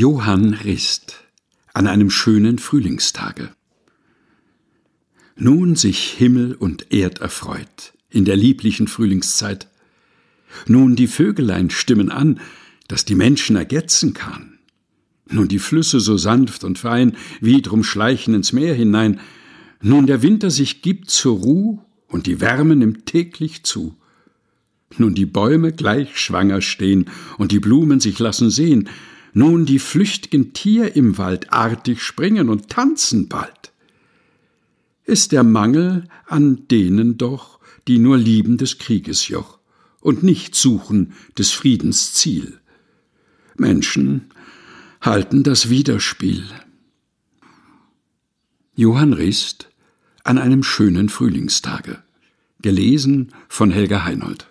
Johann Rist an einem schönen Frühlingstage. Nun sich Himmel und Erd erfreut in der lieblichen Frühlingszeit. Nun die Vögelein stimmen an, dass die Menschen ergetzen kann. Nun die Flüsse so sanft und fein wie drum schleichen ins Meer hinein. Nun der Winter sich gibt zur Ruh und die Wärme nimmt täglich zu. Nun die Bäume gleich schwanger stehen und die Blumen sich lassen sehen, nun die flücht'gen Tier im Wald artig springen und tanzen bald. Ist der Mangel an denen doch, die nur lieben des Krieges Joch und nicht suchen des Friedens Ziel. Menschen halten das Widerspiel. Johann Rist an einem schönen Frühlingstage. Gelesen von Helga Heinold.